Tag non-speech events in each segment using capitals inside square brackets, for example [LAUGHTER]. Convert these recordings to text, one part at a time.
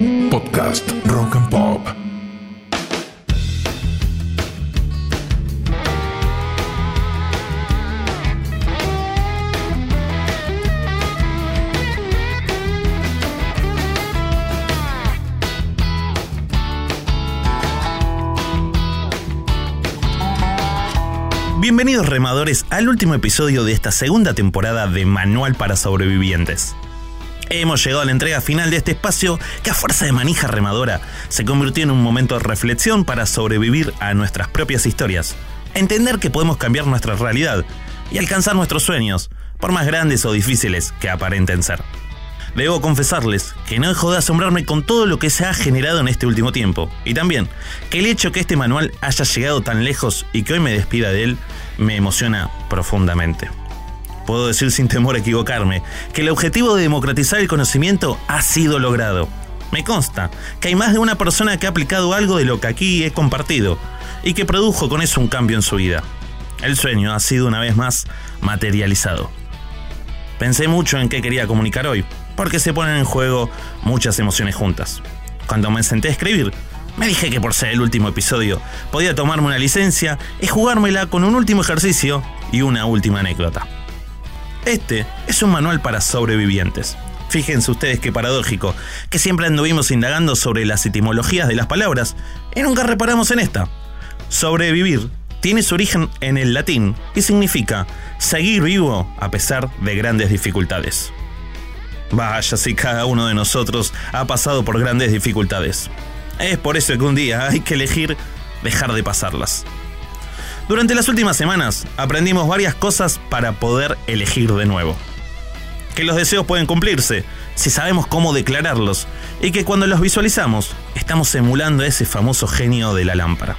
Podcast Rock and Pop. Bienvenidos remadores al último episodio de esta segunda temporada de Manual para Sobrevivientes. Hemos llegado a la entrega final de este espacio que a fuerza de manija remadora se convirtió en un momento de reflexión para sobrevivir a nuestras propias historias, entender que podemos cambiar nuestra realidad y alcanzar nuestros sueños, por más grandes o difíciles que aparenten ser. Debo confesarles que no dejo de asombrarme con todo lo que se ha generado en este último tiempo, y también que el hecho que este manual haya llegado tan lejos y que hoy me despida de él me emociona profundamente. Puedo decir sin temor a equivocarme que el objetivo de democratizar el conocimiento ha sido logrado. Me consta que hay más de una persona que ha aplicado algo de lo que aquí he compartido y que produjo con eso un cambio en su vida. El sueño ha sido una vez más materializado. Pensé mucho en qué quería comunicar hoy, porque se ponen en juego muchas emociones juntas. Cuando me senté a escribir, me dije que por ser el último episodio podía tomarme una licencia y jugármela con un último ejercicio y una última anécdota. Este es un manual para sobrevivientes. Fíjense ustedes qué paradójico, que siempre anduvimos indagando sobre las etimologías de las palabras y nunca reparamos en esta. Sobrevivir tiene su origen en el latín y significa seguir vivo a pesar de grandes dificultades. Vaya si cada uno de nosotros ha pasado por grandes dificultades. Es por eso que un día hay que elegir dejar de pasarlas. Durante las últimas semanas aprendimos varias cosas para poder elegir de nuevo. Que los deseos pueden cumplirse si sabemos cómo declararlos y que cuando los visualizamos estamos emulando a ese famoso genio de la lámpara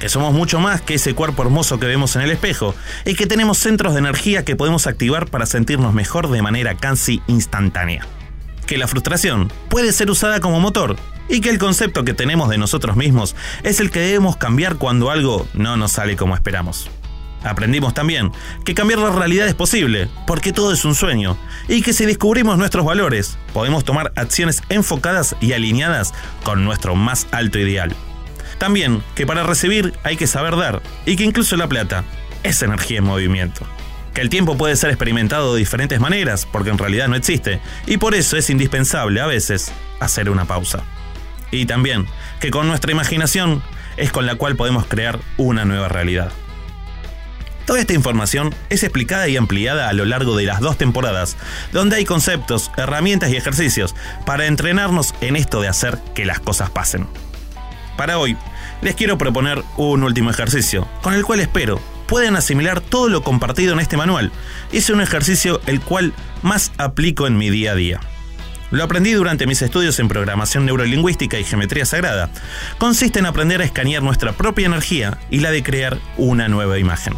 que somos mucho más que ese cuerpo hermoso que vemos en el espejo y que tenemos centros de energía que podemos activar para sentirnos mejor de manera casi instantánea. Que la frustración puede ser usada como motor y que el concepto que tenemos de nosotros mismos es el que debemos cambiar cuando algo no nos sale como esperamos. Aprendimos también que cambiar la realidad es posible, porque todo es un sueño, y que si descubrimos nuestros valores, podemos tomar acciones enfocadas y alineadas con nuestro más alto ideal. También que para recibir hay que saber dar y que incluso la plata es energía en movimiento. Que el tiempo puede ser experimentado de diferentes maneras porque en realidad no existe y por eso es indispensable a veces hacer una pausa. Y también que con nuestra imaginación es con la cual podemos crear una nueva realidad. Toda esta información es explicada y ampliada a lo largo de las dos temporadas, donde hay conceptos, herramientas y ejercicios para entrenarnos en esto de hacer que las cosas pasen. Para hoy, les quiero proponer un último ejercicio, con el cual espero puedan asimilar todo lo compartido en este manual. Es un ejercicio el cual más aplico en mi día a día. Lo aprendí durante mis estudios en programación neurolingüística y geometría sagrada. Consiste en aprender a escanear nuestra propia energía y la de crear una nueva imagen.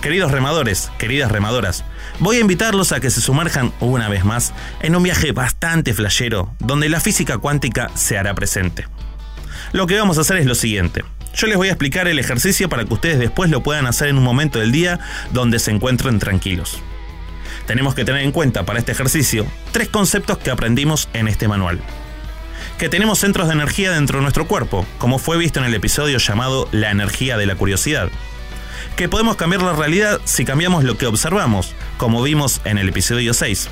Queridos remadores, queridas remadoras, voy a invitarlos a que se sumerjan una vez más en un viaje bastante flashero donde la física cuántica se hará presente. Lo que vamos a hacer es lo siguiente. Yo les voy a explicar el ejercicio para que ustedes después lo puedan hacer en un momento del día donde se encuentren tranquilos. Tenemos que tener en cuenta para este ejercicio tres conceptos que aprendimos en este manual. Que tenemos centros de energía dentro de nuestro cuerpo, como fue visto en el episodio llamado La energía de la curiosidad. Que podemos cambiar la realidad si cambiamos lo que observamos, como vimos en el episodio 6.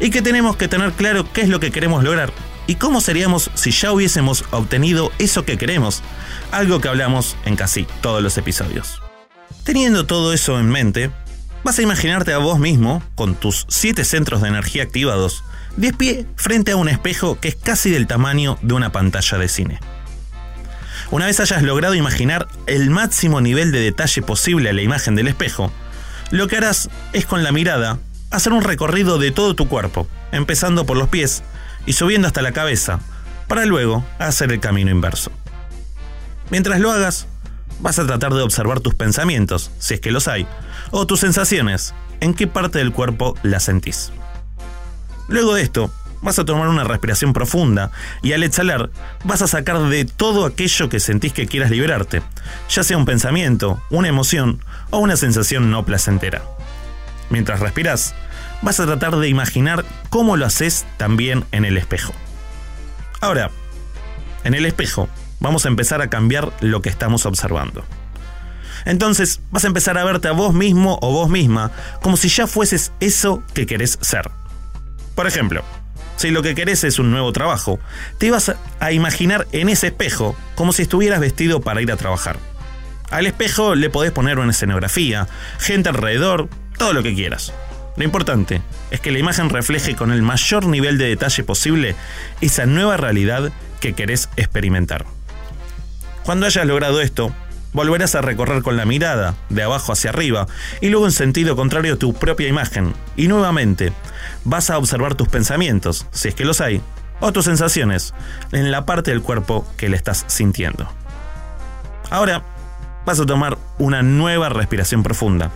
Y que tenemos que tener claro qué es lo que queremos lograr ¿Y cómo seríamos si ya hubiésemos obtenido eso que queremos? Algo que hablamos en casi todos los episodios. Teniendo todo eso en mente, vas a imaginarte a vos mismo, con tus 7 centros de energía activados, de pie frente a un espejo que es casi del tamaño de una pantalla de cine. Una vez hayas logrado imaginar el máximo nivel de detalle posible a la imagen del espejo, lo que harás es con la mirada hacer un recorrido de todo tu cuerpo, empezando por los pies y subiendo hasta la cabeza, para luego hacer el camino inverso. Mientras lo hagas, vas a tratar de observar tus pensamientos, si es que los hay, o tus sensaciones, en qué parte del cuerpo las sentís. Luego de esto, vas a tomar una respiración profunda y al exhalar vas a sacar de todo aquello que sentís que quieras liberarte, ya sea un pensamiento, una emoción o una sensación no placentera. Mientras respiras, vas a tratar de imaginar cómo lo haces también en el espejo. Ahora, en el espejo, vamos a empezar a cambiar lo que estamos observando. Entonces vas a empezar a verte a vos mismo o vos misma como si ya fueses eso que querés ser. Por ejemplo, si lo que querés es un nuevo trabajo, te vas a imaginar en ese espejo como si estuvieras vestido para ir a trabajar. Al espejo le podés poner una escenografía, gente alrededor, todo lo que quieras. Lo importante es que la imagen refleje con el mayor nivel de detalle posible esa nueva realidad que querés experimentar. Cuando hayas logrado esto, volverás a recorrer con la mirada, de abajo hacia arriba, y luego en sentido contrario tu propia imagen, y nuevamente vas a observar tus pensamientos, si es que los hay, o tus sensaciones, en la parte del cuerpo que le estás sintiendo. Ahora vas a tomar una nueva respiración profunda,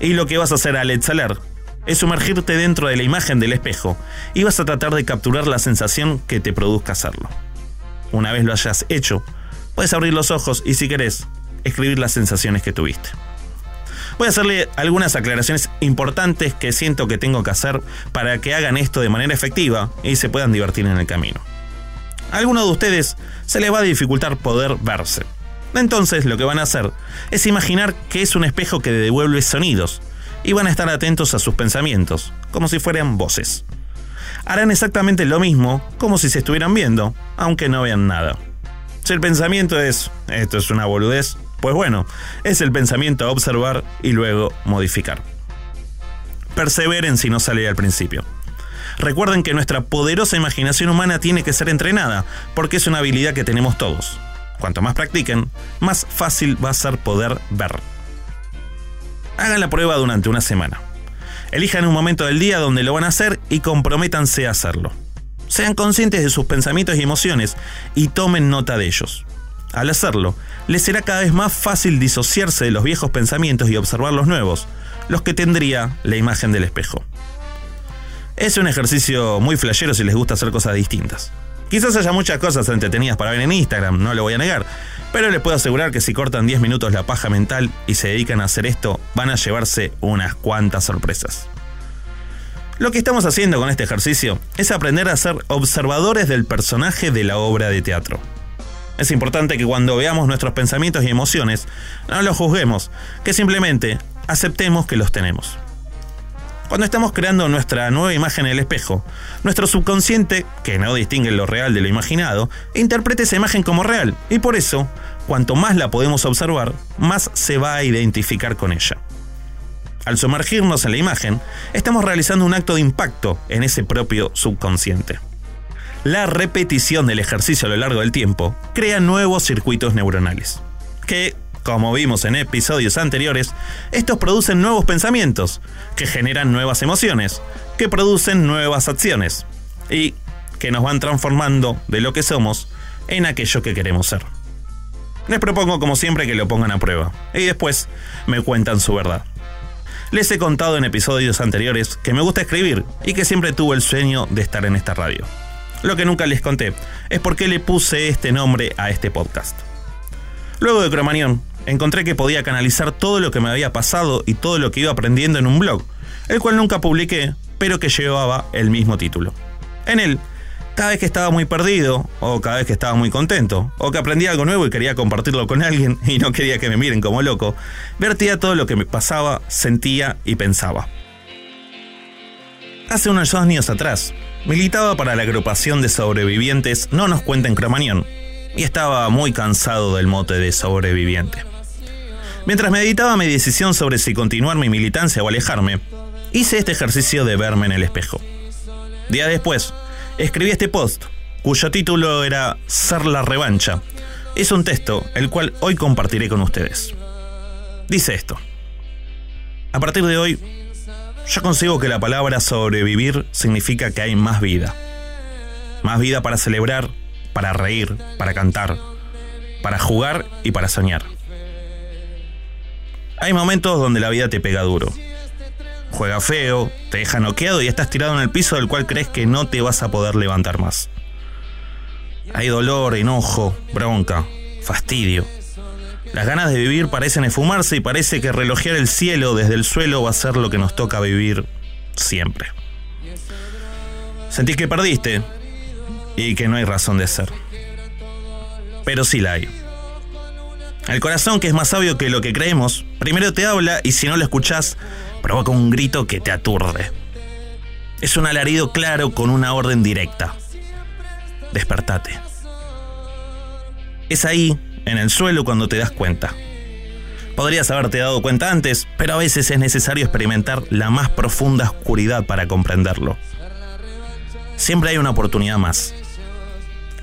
y lo que vas a hacer al exhalar es sumergirte dentro de la imagen del espejo y vas a tratar de capturar la sensación que te produzca hacerlo. Una vez lo hayas hecho, puedes abrir los ojos y si querés, escribir las sensaciones que tuviste. Voy a hacerle algunas aclaraciones importantes que siento que tengo que hacer para que hagan esto de manera efectiva y se puedan divertir en el camino. A algunos de ustedes se les va a dificultar poder verse. Entonces lo que van a hacer es imaginar que es un espejo que devuelve sonidos y van a estar atentos a sus pensamientos, como si fueran voces. Harán exactamente lo mismo como si se estuvieran viendo, aunque no vean nada. Si el pensamiento es, esto es una boludez, pues bueno, es el pensamiento a observar y luego modificar. Perseveren si no sale al principio. Recuerden que nuestra poderosa imaginación humana tiene que ser entrenada, porque es una habilidad que tenemos todos. Cuanto más practiquen, más fácil va a ser poder ver. Hagan la prueba durante una semana. Elijan un momento del día donde lo van a hacer y comprométanse a hacerlo. Sean conscientes de sus pensamientos y emociones y tomen nota de ellos. Al hacerlo, les será cada vez más fácil disociarse de los viejos pensamientos y observar los nuevos, los que tendría la imagen del espejo. Es un ejercicio muy flashero si les gusta hacer cosas distintas. Quizás haya muchas cosas entretenidas para ver en Instagram, no lo voy a negar, pero les puedo asegurar que si cortan 10 minutos la paja mental y se dedican a hacer esto, van a llevarse unas cuantas sorpresas. Lo que estamos haciendo con este ejercicio es aprender a ser observadores del personaje de la obra de teatro. Es importante que cuando veamos nuestros pensamientos y emociones, no los juzguemos, que simplemente aceptemos que los tenemos. Cuando estamos creando nuestra nueva imagen en el espejo, nuestro subconsciente, que no distingue lo real de lo imaginado, interpreta esa imagen como real, y por eso, cuanto más la podemos observar, más se va a identificar con ella. Al sumergirnos en la imagen, estamos realizando un acto de impacto en ese propio subconsciente. La repetición del ejercicio a lo largo del tiempo crea nuevos circuitos neuronales, que como vimos en episodios anteriores, estos producen nuevos pensamientos, que generan nuevas emociones, que producen nuevas acciones y que nos van transformando de lo que somos en aquello que queremos ser. Les propongo como siempre que lo pongan a prueba y después me cuentan su verdad. Les he contado en episodios anteriores que me gusta escribir y que siempre tuve el sueño de estar en esta radio. Lo que nunca les conté es por qué le puse este nombre a este podcast. Luego de Cromañón, encontré que podía canalizar todo lo que me había pasado y todo lo que iba aprendiendo en un blog, el cual nunca publiqué, pero que llevaba el mismo título. En él, cada vez que estaba muy perdido, o cada vez que estaba muy contento, o que aprendía algo nuevo y quería compartirlo con alguien [LAUGHS] y no quería que me miren como loco, vertía todo lo que me pasaba, sentía y pensaba. Hace unos años atrás, militaba para la agrupación de sobrevivientes No nos cuenten Cromañón, y estaba muy cansado del mote de sobreviviente. Mientras meditaba mi decisión sobre si continuar mi militancia o alejarme, hice este ejercicio de verme en el espejo. Días después, escribí este post, cuyo título era Ser la revancha. Es un texto el cual hoy compartiré con ustedes. Dice esto. A partir de hoy, yo consigo que la palabra sobrevivir significa que hay más vida. Más vida para celebrar, para reír, para cantar, para jugar y para soñar. Hay momentos donde la vida te pega duro. Juega feo, te deja noqueado y estás tirado en el piso del cual crees que no te vas a poder levantar más. Hay dolor, enojo, bronca, fastidio. Las ganas de vivir parecen esfumarse y parece que relojear el cielo desde el suelo va a ser lo que nos toca vivir siempre. Sentís que perdiste, y que no hay razón de ser. Pero sí la hay. El corazón, que es más sabio que lo que creemos, primero te habla y si no lo escuchás, provoca un grito que te aturde. Es un alarido claro con una orden directa. Despertate. Es ahí, en el suelo, cuando te das cuenta. Podrías haberte dado cuenta antes, pero a veces es necesario experimentar la más profunda oscuridad para comprenderlo. Siempre hay una oportunidad más.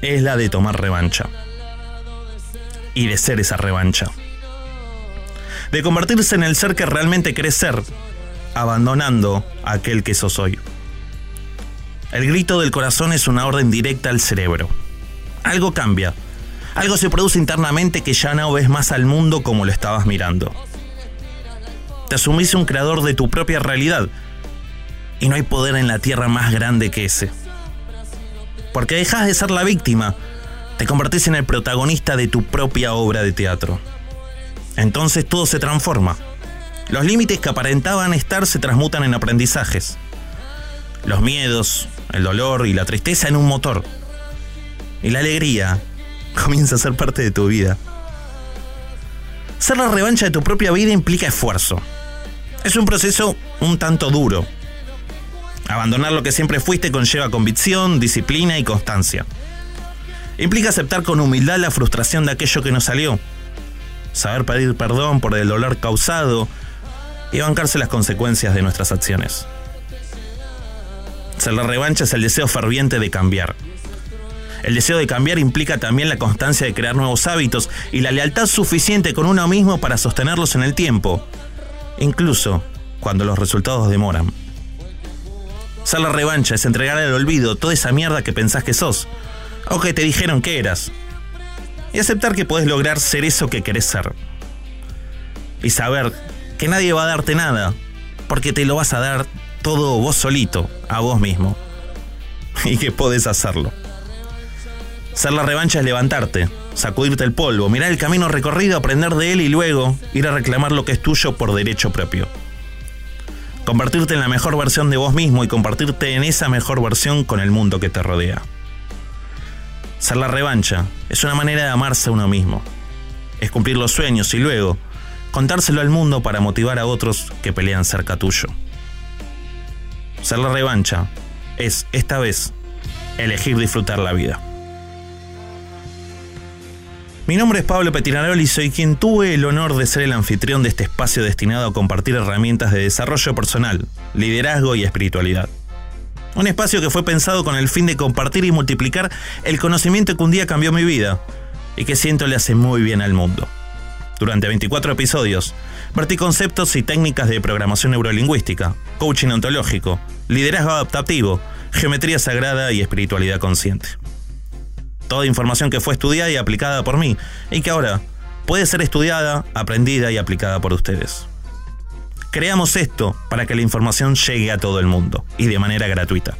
Es la de tomar revancha y de ser esa revancha. De convertirse en el ser que realmente querés ser, abandonando aquel que sos hoy. El grito del corazón es una orden directa al cerebro. Algo cambia. Algo se produce internamente que ya no ves más al mundo como lo estabas mirando. Te asumís un creador de tu propia realidad. Y no hay poder en la tierra más grande que ese. Porque dejas de ser la víctima te convertís en el protagonista de tu propia obra de teatro. Entonces todo se transforma. Los límites que aparentaban estar se transmutan en aprendizajes. Los miedos, el dolor y la tristeza en un motor. Y la alegría [LAUGHS] comienza a ser parte de tu vida. Ser la revancha de tu propia vida implica esfuerzo. Es un proceso un tanto duro. Abandonar lo que siempre fuiste conlleva convicción, disciplina y constancia. Implica aceptar con humildad la frustración de aquello que no salió, saber pedir perdón por el dolor causado y bancarse las consecuencias de nuestras acciones. Ser la revancha es el deseo ferviente de cambiar. El deseo de cambiar implica también la constancia de crear nuevos hábitos y la lealtad suficiente con uno mismo para sostenerlos en el tiempo, incluso cuando los resultados demoran. Ser la revancha es entregar al olvido toda esa mierda que pensás que sos, o que te dijeron que eras. Y aceptar que puedes lograr ser eso que querés ser. Y saber que nadie va a darte nada, porque te lo vas a dar todo vos solito, a vos mismo. [LAUGHS] Y que podés hacerlo. Ser la revancha es levantarte, sacudirte el polvo, mirar el camino recorrido, aprender de él y luego ir a reclamar lo que es tuyo por derecho propio. Convertirte en la mejor versión de vos mismo y compartirte en esa mejor versión con el mundo que te rodea. Ser la revancha es una manera de amarse a uno mismo. Es cumplir los sueños y luego contárselo al mundo para motivar a otros que pelean cerca tuyo. Ser la revancha es, esta vez, elegir disfrutar la vida. Mi nombre es Pablo Petinaroli y soy quien tuve el honor de ser el anfitrión de este espacio destinado a compartir herramientas de desarrollo personal, liderazgo y espiritualidad. Un espacio que fue pensado con el fin de compartir y multiplicar el conocimiento que un día cambió mi vida y que siento le hace muy bien al mundo. Durante 24 episodios, vertí conceptos y técnicas de programación neurolingüística, coaching ontológico, liderazgo adaptativo, geometría sagrada y espiritualidad consciente. Toda información que fue estudiada y aplicada por mí y que ahora puede ser estudiada, aprendida y aplicada por ustedes. Creamos esto para que la información llegue a todo el mundo y de manera gratuita.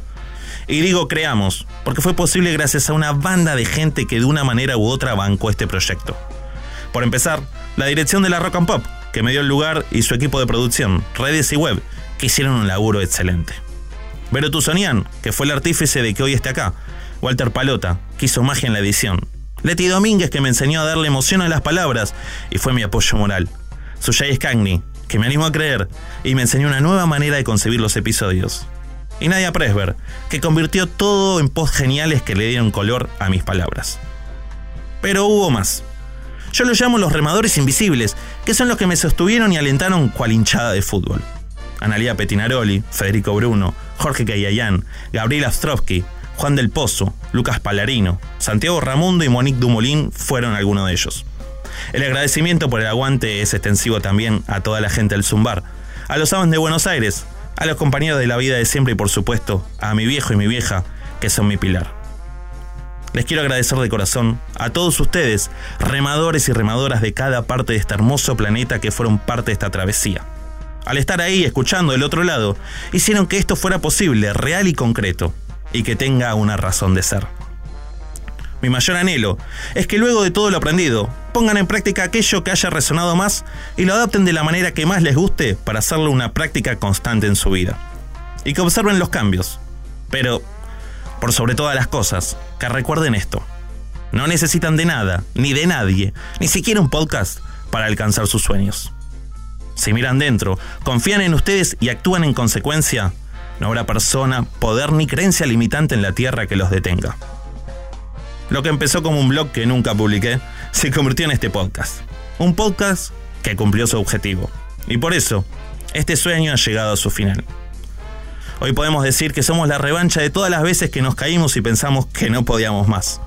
Y digo creamos, porque fue posible gracias a una banda de gente que de una manera u otra bancó este proyecto. Por empezar, la dirección de la Rock and Pop, que me dio el lugar, y su equipo de producción, redes y web, que hicieron un laburo excelente. Vero Tuzonian, que fue el artífice de que hoy esté acá. Walter Palota, que hizo magia en la edición. Leti Domínguez, que me enseñó a darle emoción a las palabras y fue mi apoyo moral. Sujay Scagni, que me animó a creer y me enseñó una nueva manera de concebir los episodios. Y Nadia Presber, que convirtió todo en posts geniales que le dieron color a mis palabras. Pero hubo más. Yo los llamo los remadores invisibles, que son los que me sostuvieron y alentaron cual hinchada de fútbol. Analia Petinaroli, Federico Bruno, Jorge Cayayán, Gabriel Astrovsky, Juan del Pozo, Lucas Palarino, Santiago Ramundo y Monique Dumolín fueron algunos de ellos. El agradecimiento por el aguante es extensivo también a toda la gente del Zumbar, a los amas de Buenos Aires, a los compañeros de la vida de siempre y por supuesto a mi viejo y mi vieja, que son mi pilar. Les quiero agradecer de corazón a todos ustedes, remadores y remadoras de cada parte de este hermoso planeta que fueron parte de esta travesía. Al estar ahí escuchando del otro lado, hicieron que esto fuera posible, real y concreto, y que tenga una razón de ser. Mi mayor anhelo es que luego de todo lo aprendido, pongan en práctica aquello que haya resonado más y lo adapten de la manera que más les guste para hacerlo una práctica constante en su vida. Y que observen los cambios. Pero Por sobre todas las cosas, que recuerden esto. No necesitan de nada, ni de nadie, ni siquiera un podcast para alcanzar sus sueños. Si miran dentro, confían en ustedes y actúan en consecuencia, no habrá persona, poder ni creencia limitante en la Tierra que los detenga. Lo que empezó como un blog que nunca publiqué, se convirtió en este podcast. Un podcast que cumplió su objetivo. Y por eso, este sueño ha llegado a su final. Hoy podemos decir que somos la revancha de todas las veces que nos caímos y pensamos que no podíamos más.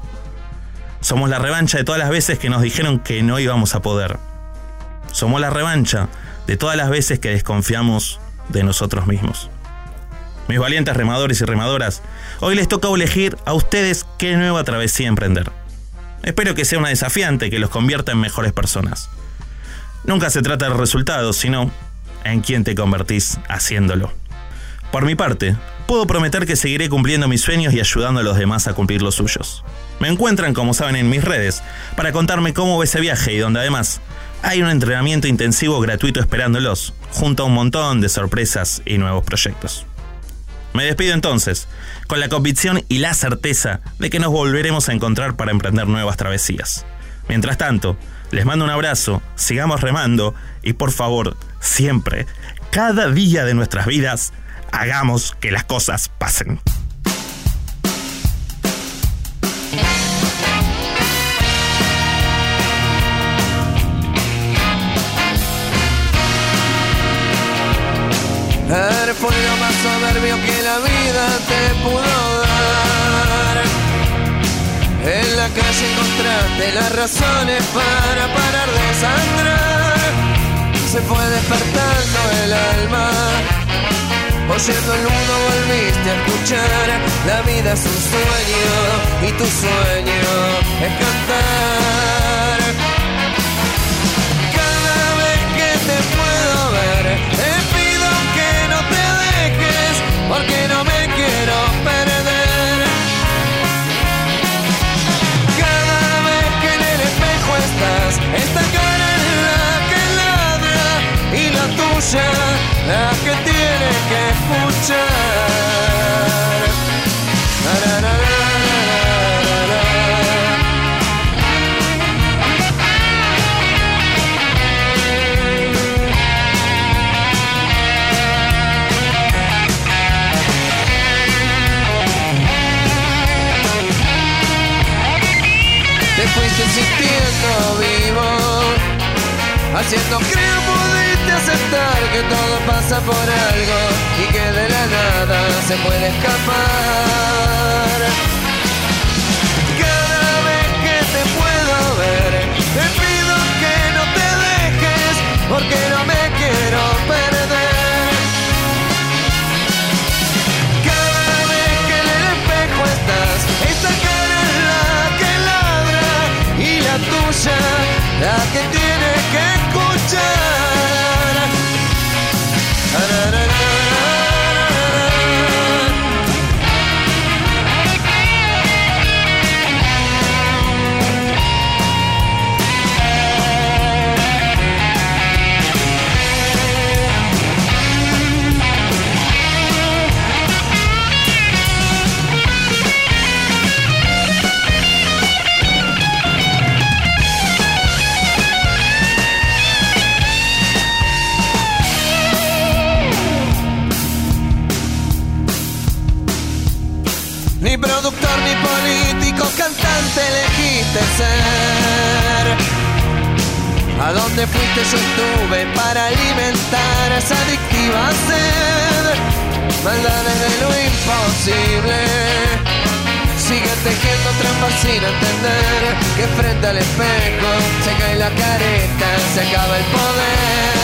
Somos la revancha de todas las veces que nos dijeron que no íbamos a poder. Somos la revancha de todas las veces que desconfiamos de nosotros mismos. Mis valientes remadores y remadoras, hoy les toca elegir a ustedes qué nueva travesía emprender. Espero que sea una desafiante que los convierta en mejores personas. Nunca se trata del resultado, sino en quién te convertís haciéndolo. Por mi parte, puedo prometer que seguiré cumpliendo mis sueños y ayudando a los demás a cumplir los suyos. Me encuentran, como saben, en mis redes para contarme cómo va ese viaje y donde además hay un entrenamiento intensivo gratuito esperándolos, junto a un montón de sorpresas y nuevos proyectos. Me despido entonces, con la convicción y la certeza de que nos volveremos a encontrar para emprender nuevas travesías. Mientras tanto, les mando un abrazo, sigamos remando y por favor, siempre, cada día de nuestras vidas, hagamos que las cosas pasen. Encontraste las razones para parar de sangrar. Se fue despertando el alma. Oyendo el mundo volviste a escuchar. La vida es un sueño y tu sueño es cantar. La que tiene que escuchar. Te fuiste sintiendo vivo Haciendo pudiste aceptar que todo pasa por algo Y que de la nada se puede escapar dónde fuiste yo estuve para alimentar esa adictiva sed. Maldades de lo imposible. Siguen tejiendo trampas sin entender que frente al espejo se cae la careta, se acaba el poder.